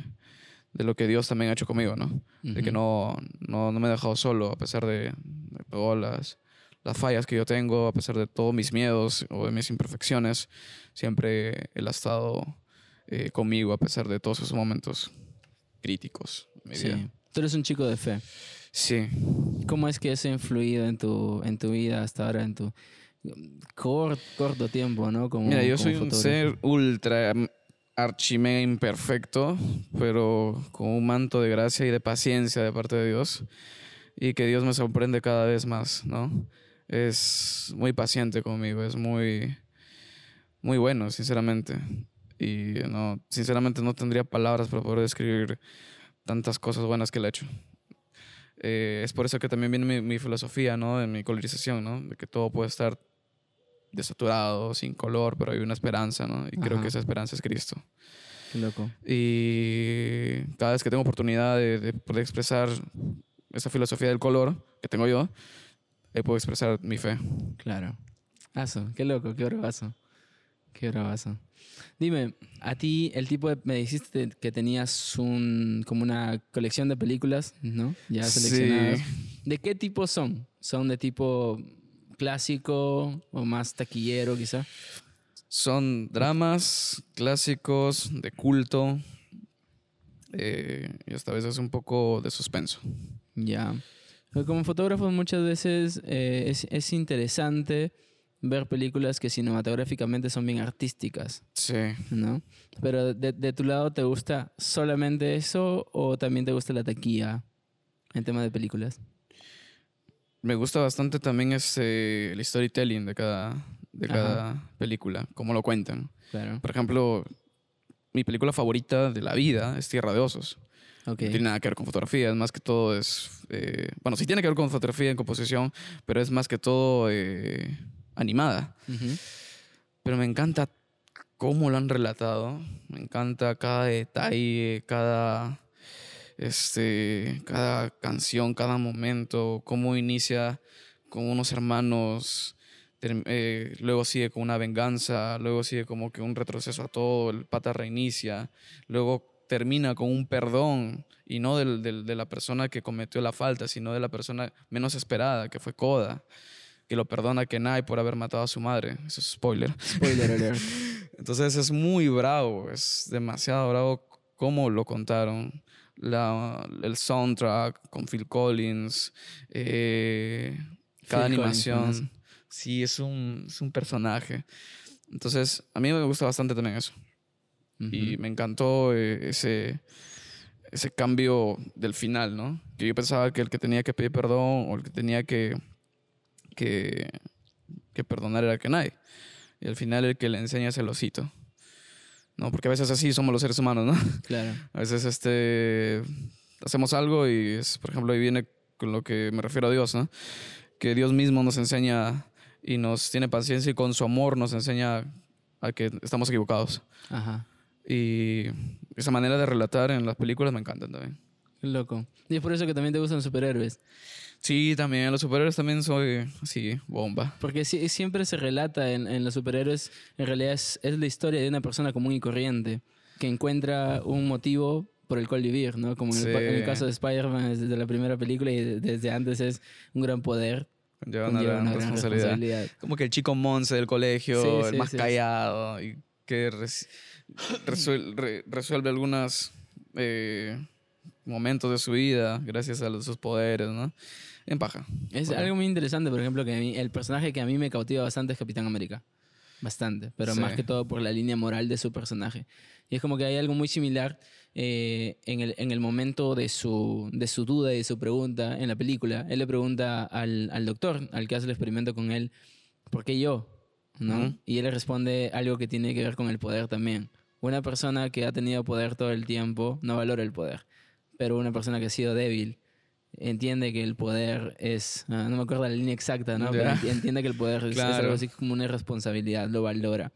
de lo que Dios también ha hecho conmigo, ¿no? De que no, no, no me he dejado solo a pesar de, de todas las, las fallas que yo tengo, a pesar de todos mis miedos o de mis imperfecciones. Siempre Él ha estado eh, conmigo a pesar de todos esos momentos críticos. en mi vida. Sí. Tú eres un chico de fe. Sí. ¿Cómo es que eso ha influido en tu, en tu vida hasta ahora, en tu cor- corto tiempo, ¿no? Como, Mira, yo como soy un ser ultra mm, archimega imperfecto, pero con un manto de gracia y de paciencia de parte de Dios. Y que Dios me sorprende cada vez más, ¿no? Es muy paciente conmigo, es muy, muy bueno, sinceramente. Y no, sinceramente no tendría palabras para poder describir tantas cosas buenas que él ha hecho. Eh, es por eso que también viene mi, mi filosofía, ¿no? En mi colorización, ¿no? De que todo puede estar desaturado, sin color, pero hay una esperanza, ¿no? Y creo que esa esperanza es Cristo. Qué loco. Y cada vez que tengo oportunidad de, de poder expresar esa filosofía del color que tengo yo, eh, puedo expresar mi fe. Claro. Aso, qué loco, qué bravazo. Qué bravazo. Dime, a ti el tipo de... Me dijiste que tenías un, como una colección de películas, ¿no? Ya seleccionadas. ¿De qué tipo son? ¿Son de tipo clásico o más taquillero quizá? Son dramas clásicos, de culto, eh, y hasta veces un poco de suspenso. Ya. Como fotógrafo muchas veces eh, es, es interesante ver películas que cinematográficamente son bien artísticas, Sí. ¿no? Pero de, de tu lado, ¿te gusta solamente eso o también te gusta la taquilla en tema de películas? Me gusta bastante también ese, el storytelling de cada, de Ajá. cada película, cómo lo cuentan. Claro. Por ejemplo, mi película favorita de la vida es Tierra de Osos. Ok. No tiene nada que ver con fotografía, es más que todo es... eh, bueno, sí tiene que ver con fotografía en composición, pero es más que todo eh, animada. Pero me encanta cómo lo han relatado. Me encanta cada detalle, cada, este, cada canción, cada momento, cómo inicia con unos hermanos, eh, luego sigue con una venganza, luego sigue como que un retroceso a todo, el pata reinicia, luego termina con un perdón y no del- del- de la persona que cometió la falta, sino de la persona menos esperada, que fue Koda, que lo perdona a Kenai por haber matado a su madre. Eso es spoiler. Spoiler alert. [laughs] Entonces es muy bravo, es demasiado bravo cómo lo contaron. La, el soundtrack con Phil Collins, eh, cada Phil animación. sí, es un, es un personaje. Entonces, a mí me gusta bastante también eso. Y me encantó eh, ese, ese cambio del final, ¿no? Que yo pensaba que el que tenía que pedir perdón o el que tenía que, que, que perdonar era Kenai. Y al final el que le enseña es el osito. ¿No? Porque a veces así somos los seres humanos, ¿no? Claro. A veces este, hacemos algo y, es, por ejemplo, ahí viene con lo que me refiero a Dios, ¿no? Que Dios mismo nos enseña y nos tiene paciencia y con su amor nos enseña a que estamos equivocados. Ajá. Y esa manera de relatar en las películas me encantan también. Loco. Y es por eso que también te gustan los superhéroes. Sí, también los superhéroes también soy así, bomba. Porque si- siempre se relata en, en los superhéroes, en realidad es, es la historia de una persona común y corriente que encuentra un motivo por el cual vivir, ¿no? Como en, el, pa- en el Sí. caso de Spider-Man desde la primera película y de- desde antes es un gran poder, Lleva una gran una gran responsabilidad. responsabilidad. Como que el chico Monse del colegio, Sí, el sí, más sí. callado y que res- [clears throat] resuel- re- resuelve algunos momentos de su vida gracias a los- sus poderes, ¿no? En paja. Es algo muy interesante, por ejemplo, que a mí- el personaje que a mí me cautiva bastante es Capitán América. Bastante, pero Sí. más que todo por la línea moral de su personaje. Y es como que hay algo muy similar eh, en, el, en el momento de su, de su duda y de su pregunta en la película. Él le pregunta al, al doctor, al que hace el experimento con él, ¿por qué yo? ¿No? Ujú. Y él le responde algo que tiene que ver con el poder también. Una persona que ha tenido poder todo el tiempo no valora el poder, pero una persona que ha sido débil entiende que el poder es, ah, no me acuerdo la línea exacta, ¿no? Pero Ya. enti- entiende que el poder es, es Claro. algo así como una responsabilidad, lo valora.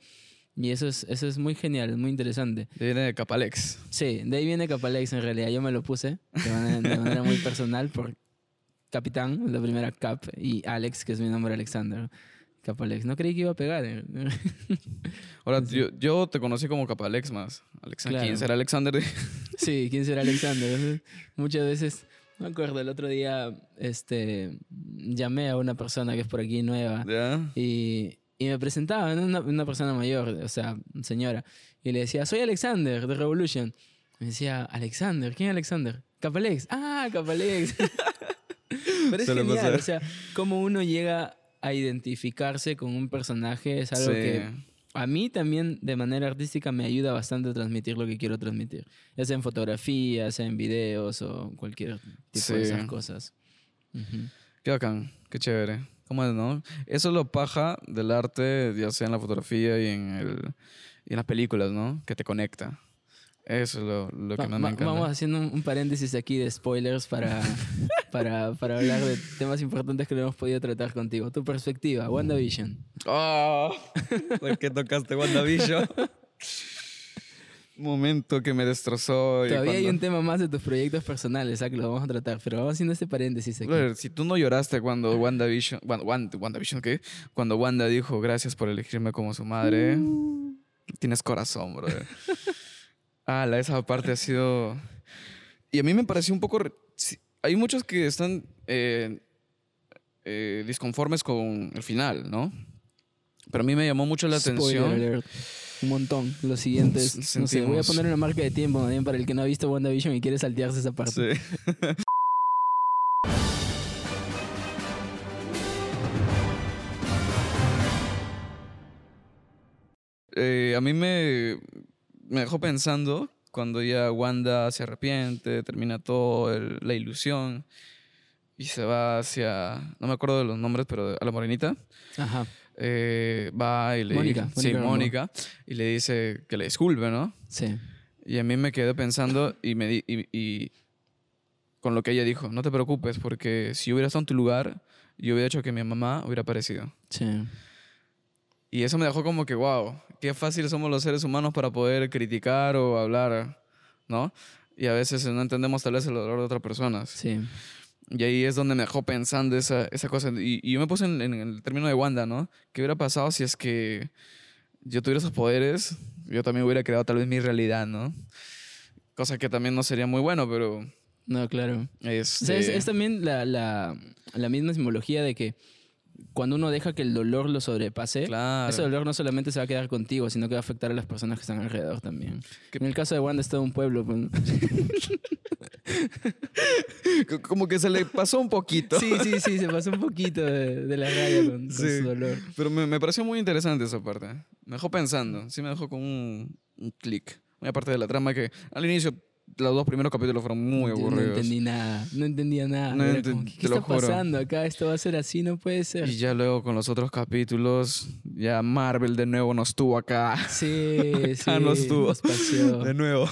Y eso es, eso es muy genial, muy interesante. Viene de Capalex. Sí, de ahí viene Capalex en realidad. Yo me lo puse de manera, de manera muy personal por Capitán, la primera Cap, y Alex, que es mi nombre Alexander. Capalex. No creí que iba a pegar. eh. [laughs] Ahora, yo, yo te conocí como Capalex más. Alexander. Claro. ¿Quién será Alexander? Sí, ¿quién será Alexander? [laughs] Muchas veces, me acuerdo, el otro día este, llamé a una persona que es por aquí nueva ¿Ya? y, y me presentaba, una, una persona mayor, o sea, señora, y le decía, soy Alexander de Revolution. Me decía, Alexander, ¿quién es Alexander? Capalex. Ah, Capalex. [laughs] Pero es genial, pasar. o sea, cómo uno llega a identificarse con un personaje es algo Sí. que a mí también de manera artística me ayuda bastante a transmitir lo que quiero transmitir. Ya sea en fotografía, sea en videos o cualquier tipo de Sí. esas cosas. Ujú. Qué bacán, qué chévere. ¿Cómo es, no? Eso es lo paja del arte, ya sea en la fotografía y en, el, y en las películas, ¿no? Que te conecta. Eso es lo, lo que Va- más me encanta. Vamos haciendo un, un paréntesis aquí de spoilers para, [laughs] para, para hablar de temas importantes que no hemos podido tratar contigo. Tu perspectiva, WandaVision. ¡Ah! ¿Por qué tocaste WandaVision? Momento que me destrozó. y Todavía hay un tema más de tus proyectos personales, ¿ah? que lo vamos a tratar, pero vamos haciendo este paréntesis aquí. Brother, si tú no lloraste cuando WandaVision... Wan- Wan- WandaVision, ¿qué? Cuando Wanda dijo gracias por elegirme como su madre. Uh. Tienes corazón, brother. [laughs] ah, la, esa parte ha sido... Y a mí me pareció un poco... re- sí, Hay muchos que están eh, eh, disconformes con el final, ¿no? Pero a mí me llamó mucho la Spoiler atención. alert. Un montón. Los siguientes. No sé, voy a poner una marca de tiempo bien para el que no ha visto WandaVision y quiere saltearse esa parte. Sí. [laughs] Eh, a mí me, me dejó pensando cuando ya Wanda se arrepiente, termina todo el- la ilusión y se va hacia, no me acuerdo de los nombres, pero a la morenita. Aja. eh, va y le Mónica, sí, Mónica Rambeau. Mónica, y le dice que le disculpe, ¿no? Sí. Y a mí me quedé pensando y, me di- y, y con lo que ella dijo, no te preocupes porque si yo hubiera estado en tu lugar, yo hubiera hecho que mi mamá hubiera aparecido. Sí. Y eso me dejó como que, wow, qué fácil somos los seres humanos para poder criticar o hablar, ¿no? Y a veces no entendemos tal vez el dolor de otras personas. Sí. Y ahí es donde me dejó pensando esa, esa cosa. Y, y yo me puse en, en el término de Wanda, ¿no? ¿Qué hubiera pasado si es que yo tuviera esos poderes? Yo también hubiera creado tal vez mi realidad, ¿no? Cosa que también no sería muy bueno, pero... No, claro. Este, O sea, es, es también la, la, la misma simbología de que cuando uno deja que el dolor lo sobrepase, Claro. ese dolor no solamente se va a quedar contigo, sino que va a afectar a las personas que están alrededor también. En el caso de Wanda es todo un pueblo. pues. [laughs] Como que se le pasó un poquito. Sí, sí, sí, se pasó un poquito de, de la raya con, su dolor. Pero me, me pareció muy interesante esa parte. Me dejó pensando. Sí me dejó con un, un clic. Una parte de la trama que al inicio los dos primeros capítulos fueron muy Yo aburridos. No entendí nada, no entendía nada. No como, ¿Qué, qué está pasando acá? Esto va a ser así, no puede ser. Y ya luego con los otros capítulos, ya Marvel de nuevo nos tuvo acá. Sí, [laughs] sí. Acá nos tuvo. nos paseó. De nuevo.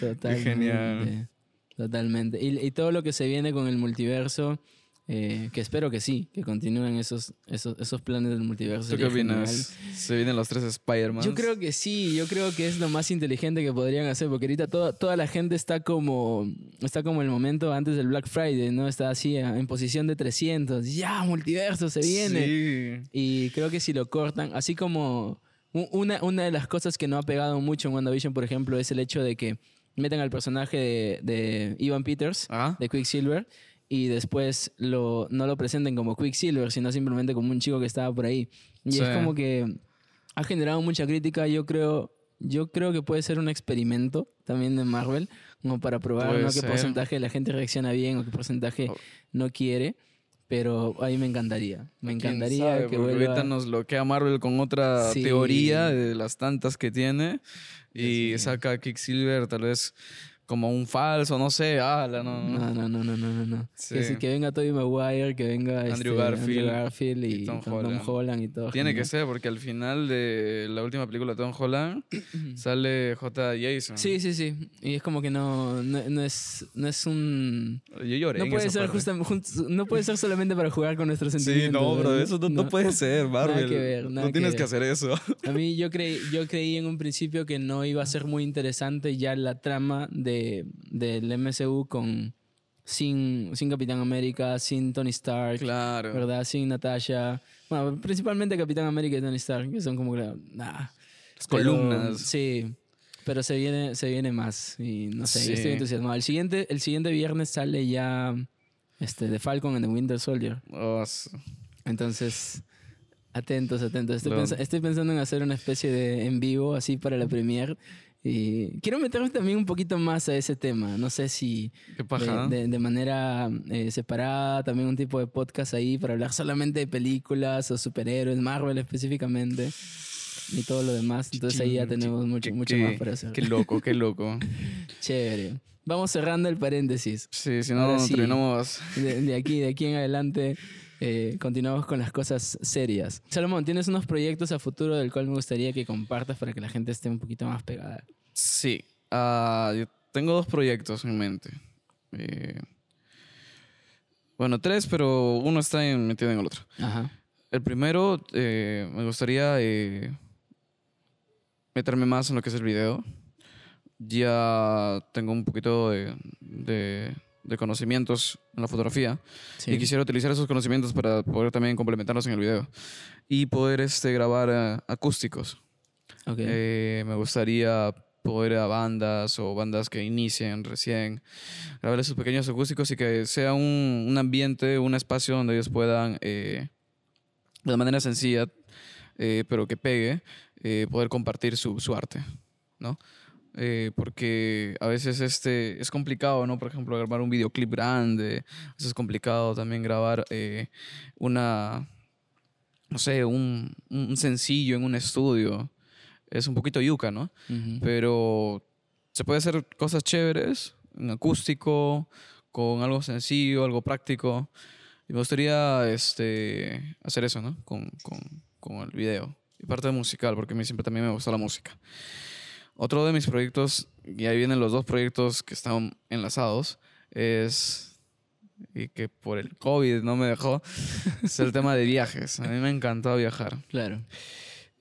Totalmente. genial. Totalmente. Y, y todo lo que se viene con el multiverso, eh, que espero que sí, que continúen esos, esos, esos planes del multiverso. ¿Tú qué opinas? ¿Se vienen los tres Spider-Man? Yo creo que sí, yo creo que es lo más inteligente que podrían hacer, porque ahorita toda, toda la gente está como, está como el momento antes del Black Friday, ¿no? Está así eh, en posición de 300, ya, multiverso, se viene. Sí. Y creo que si lo cortan, así como una, una de las cosas que no ha pegado mucho en WandaVision, por ejemplo, es el hecho de que meten al personaje de, de Ivan Peters, Ah, de Quicksilver, y después lo, no lo presenten como Quicksilver, sino simplemente como un chico que estaba por ahí. Y Sí. es como que ha generado mucha crítica, yo creo... Yo creo que puede ser un experimento también de Marvel, como para probar ¿no? qué porcentaje de la gente reacciona bien o qué porcentaje Oh. no quiere. Pero a mí me encantaría. Me encantaría sabe, que vuelva. ahorita nos bloquea Marvel con otra Sí. teoría de las tantas que tiene y mío. saca a Quicksilver tal vez como un falso, no sé, ala, no. No, no, no, no, no, no. no. Sí. Que, sí, que venga Tobey Maguire, que venga Andrew este, Garfield Garfield y, y Tom Holland. Tom Holland y todo. Tiene que genial. ser, porque al final de la última película de Tom Holland [clears throat] sale J. Jason. Sí, sí, sí. Y es como que no, no, no es, no es un... Yo lloré. No en puede, esa ser jun- no puede ser solamente para jugar con nuestros Sí, sentimientos. no, bro, ¿no? eso no, no puede ser, Marvel. que ver, nada no que tienes ver. que hacer eso. A mí yo creí, yo creí en un principio que no iba a ser muy interesante ya la trama de, del MCU con sin, sin Capitán América, sin Tony Stark, Claro. ¿verdad? Sin Natasha. Bueno, principalmente Capitán América y Tony Stark, que son como que nah. Las Pero, columnas. Sí. Pero se viene, se viene más. Y no sé, yo estoy Sí. entusiasmado. El siguiente, el siguiente viernes sale ya este, The Falcon and the Winter Soldier. Oh, Entonces, atentos, atentos. Estoy, pensa- estoy pensando en hacer una especie de en vivo así para la premiere. Y quiero meterme también un poquito más a ese tema. No sé si de, de- de manera eh, separada, también un tipo de podcast ahí para hablar solamente de películas o superhéroes, Marvel específicamente y todo lo demás. Entonces ahí ya tenemos mucho, qué- mucho qué- más para hacer. Qué loco, qué loco. [laughs] Chévere. Vamos cerrando el paréntesis. Sí, si Ahora no, sí. terminamos. De, de [laughs] aquí, de aquí en adelante, eh, continuamos con las cosas serias. Salomón, tienes unos proyectos a futuro del cual me gustaría que compartas para que la gente esté un poquito más pegada. Sí. Ah, yo tengo dos proyectos en mente. Eh, bueno, tres, pero uno está en- metido en el otro. Ajá. El primero, eh, me gustaría eh, meterme más en lo que es el video. Ya tengo un poquito de, de- de conocimientos en la fotografía Sí. y quisiera utilizar esos conocimientos para poder también complementarlos en el video y poder este, grabar acústicos. Ok. Eh, me gustaría poder a bandas o bandas que inicien recién, grabarles sus pequeños acústicos y que sea un, un ambiente, un espacio donde ellos puedan, eh, de manera sencilla, eh, pero que pegue, eh, poder compartir su, su arte, ¿no? Eh, porque a veces este, es complicado, ¿no? Por ejemplo, grabar un videoclip grande, es complicado también grabar eh, una, no sé, un, un sencillo en un estudio. Es un poquito yuca, ¿no? Ujú. Pero se puede hacer cosas chéveres, en acústico, con algo sencillo, algo práctico. Y me gustaría este, hacer eso, ¿no? Con, con, con el video. Y parte musical, porque a mí siempre también me gusta la música. Otro de mis proyectos, y ahí vienen los dos proyectos que están enlazados, es, y que por el COVID no me dejó, [laughs] es el tema de viajes. A mí me encantó viajar. Claro.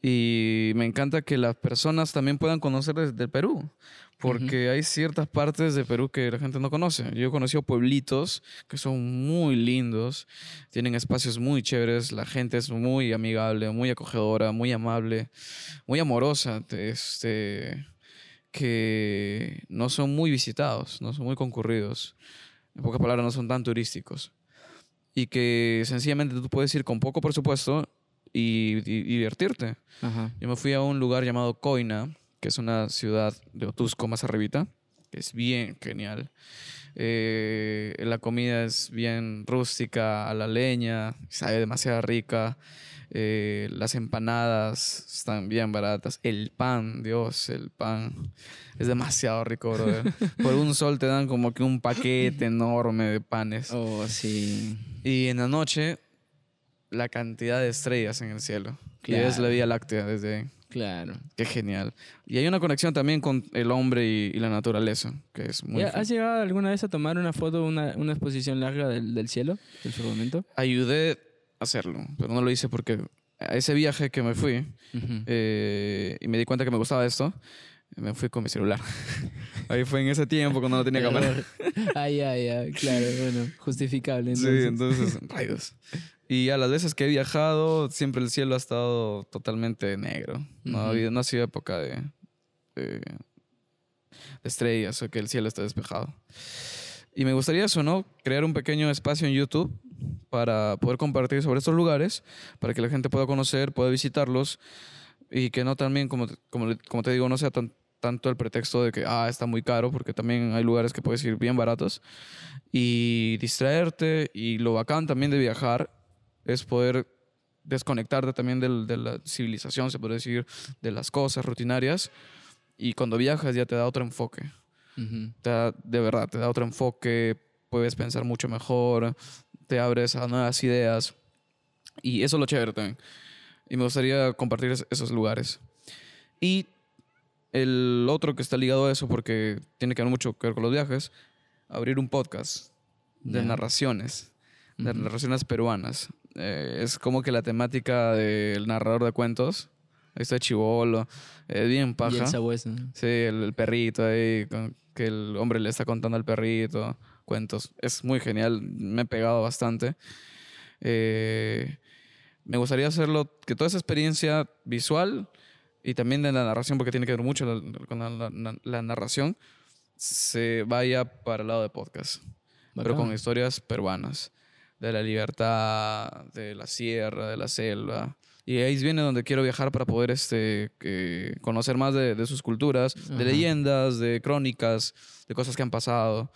Y me encanta que las personas también puedan conocer desde Perú, porque hay ciertas partes de Perú que la gente no conoce. Yo he conocido pueblitos que son muy lindos, tienen espacios muy chéveres, la gente es muy amigable, muy acogedora, muy amable, muy amorosa, este, que no son muy visitados, no son muy concurridos. En pocas palabras, no son tan turísticos. Y que sencillamente tú puedes ir con poco presupuesto y, y- divertirte. Ajá. Yo me fui a un lugar llamado Coina, que es una ciudad de Otusco más arribita, que es bien genial. Eh, la comida es bien rústica, a la leña, sabe demasiado rica. Eh, las empanadas están bien baratas. El pan, Dios, el pan es demasiado rico, brother. [laughs] Por un sol te dan como que un paquete enorme de panes. Oh, sí. Y en la noche, la cantidad de estrellas en el cielo. Y es la Claro. Vía Láctea desde ahí. Claro. Qué genial. Y hay una conexión también con el hombre y, y la naturaleza, que es muy... ¿Ya fin- ¿Has llegado alguna vez a tomar una foto, una, una exposición larga del, del cielo, del firmamento? Ayudé a hacerlo, pero no lo hice porque a ese viaje que me fui eh, y me di cuenta que me gustaba esto, me fui con mi celular. [laughs] Ahí fue en ese tiempo cuando no tenía cámara. [laughs] Ah, ya, ya, claro, bueno, justificable. Sí, Entonces. entonces, [laughs] rayos. Y a las veces que he viajado, siempre el cielo ha estado totalmente negro. No, ha, Ujú. habido, no ha sido época de, de, de estrellas o que el cielo esté despejado. Y me gustaría eso, ¿no? Crear un pequeño espacio en YouTube para poder compartir sobre estos lugares, para que la gente pueda conocer, pueda visitarlos y que no también, como, como, como te digo, no sea tan, tanto el pretexto de que, ah, está muy caro, porque también hay lugares que puedes ir bien baratos y distraerte. Y lo bacán también de viajar es poder desconectarte también del- de la civilización, se puede decir, de las cosas rutinarias. Y cuando viajas ya te da otro enfoque. Te da- de verdad, te da otro enfoque, puedes pensar mucho mejor, te abres a nuevas ideas. Y eso es lo chévere también. Y me gustaría compartir es- esos lugares. Y el otro que está ligado a eso, porque tiene que ver mucho que ver con los viajes, abrir un podcast de narraciones, de narraciones peruanas. Eh, es como que la temática del narrador de cuentos. Ahí está Chivolo, es bien Y paja. el sabueso. Sí, el, el perrito ahí, que el hombre le está contando al perrito cuentos. Es muy genial, me he pegado bastante. Eh, me gustaría hacerlo, que toda esa experiencia visual y también de la narración, porque tiene que ver mucho la- con la, la- la narración, se vaya para el lado de podcast, pero Bacán. con historias peruanas, de la libertad, de la sierra, de la selva. Y ahí viene donde quiero viajar para poder este, conocer más de, de sus culturas, de leyendas, de crónicas, de cosas que han pasado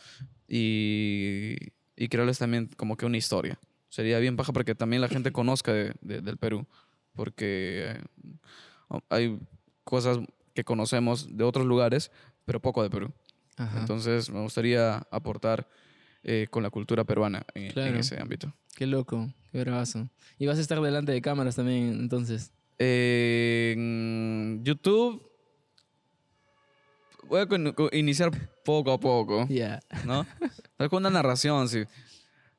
y, y crearles también como que una historia. Sería bien paja para que también la gente conozca de- de- del Perú, porque eh, hay cosas que conocemos de otros lugares, pero poco de Perú. Ajá. Entonces me gustaría aportar eh, con la cultura peruana en, en Claro. ese ámbito. Qué loco, qué bravazo. Y vas a estar delante de cámaras también, entonces. Eh, en YouTube voy a con- con- iniciar poco a poco, Ya. ¿no? Tal con una narración, sí.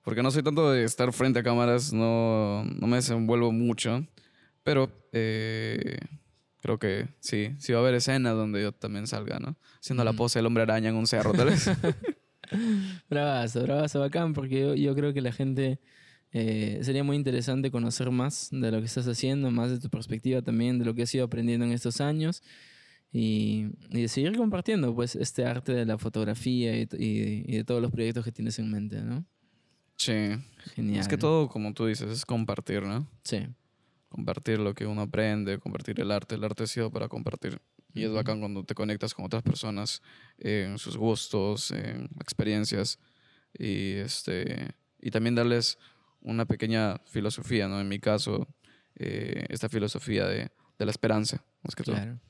Porque no soy tanto de estar frente a cámaras, no, no me desenvuelvo mucho. Pero eh, creo que sí, sí va a haber escenas donde yo también salga, ¿no? Haciendo la Ujú. pose del hombre araña en un cerro, tal vez. [laughs] [laughs] Bravazo, bravazo, bacán, porque yo, yo creo que la gente eh, sería muy interesante conocer más de lo que estás haciendo, más de tu perspectiva también, de lo que has ido aprendiendo en estos años y, y seguir compartiendo pues este arte de la fotografía y, y- y de todos los proyectos que tienes en mente, ¿no? sí. Genial. Es que todo, como tú dices, es compartir, ¿no? Sí. compartir lo que uno aprende, compartir el arte. El arte ha sido para compartir. Y es bacán cuando te conectas con otras personas en sus gustos, en experiencias y, este, y también darles una pequeña filosofía, ¿no? En mi caso, eh, esta filosofía de, de la esperanza, más que todo. Claro.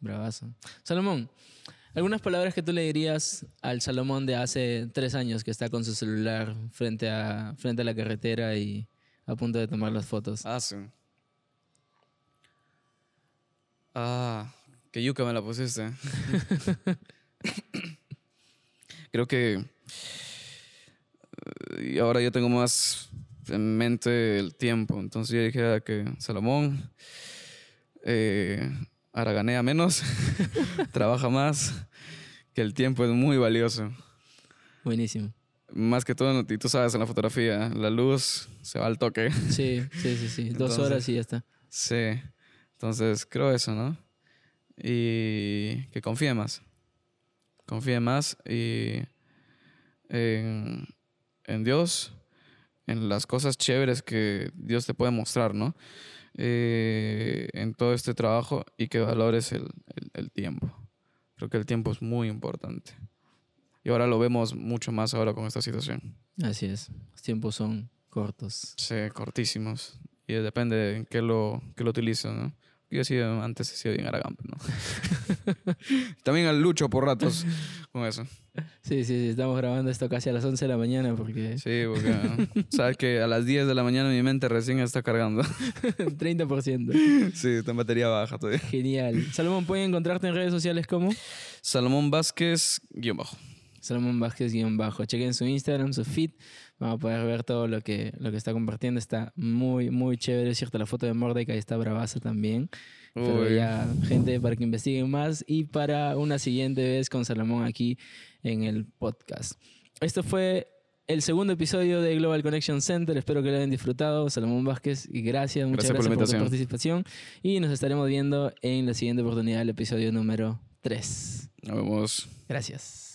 Bravazo. Salomón, algunas palabras que tú le dirías al Salomón de hace tres años que está con su celular frente a, frente a la carretera y a punto de tomar las fotos. Ah, sí. Ah, Que yuca me la pusiste. [laughs] Creo que eh, y ahora yo tengo más en mente el tiempo. Entonces yo dije ah, que Salomón eh, haraganea menos, [laughs] trabaja más, que el tiempo es muy valioso. Buenísimo. Más que todo, y tú sabes, en la fotografía, la luz se va al toque. Sí, sí, sí, sí. Dos Entonces- horas y ya está. Sí. Entonces, creo eso, ¿no? Y que confíe más. Confíe más y en, en Dios, en las cosas chéveres que Dios te puede mostrar, ¿no? Eh, en todo este trabajo y que valores el, el- el tiempo. Creo que el tiempo es muy importante. Y ahora lo vemos mucho más ahora con esta situación. Así es. Los tiempos son cortos. Sí, cortísimos. Y depende en qué lo, qué lo utilizo, ¿no? Yo sí, antes he sido bien aragampe, ¿no? [laughs] También al lucho por ratos con eso. Sí, sí, sí. Estamos grabando esto casi a las 11 de la mañana porque Sí, porque sabes que a las 10 de la mañana mi mente recién está cargando. [laughs] 30%. sí, está en batería baja todavía. Genial. Salomón, ¿pueden encontrarte en redes sociales como? Salomón Vázquez, guion bajo. Salomón Vázquez guion bajo. Chequen su Instagram, su feed. Van a poder ver todo lo que, lo que está compartiendo. Está muy, muy chévere. Es cierto, la foto de Mordecai está bravaza también. Pero ya, gente, para que investiguen más y para una siguiente vez con Salomón aquí en el podcast. Esto fue el segundo episodio de Global Connection Center. Espero que lo hayan disfrutado. Salomón Vázquez, y gracias, muchas Gracias por gracias, la por, tu participación. Y nos estaremos viendo en la siguiente oportunidad, el episodio número 3. Nos vemos. Gracias.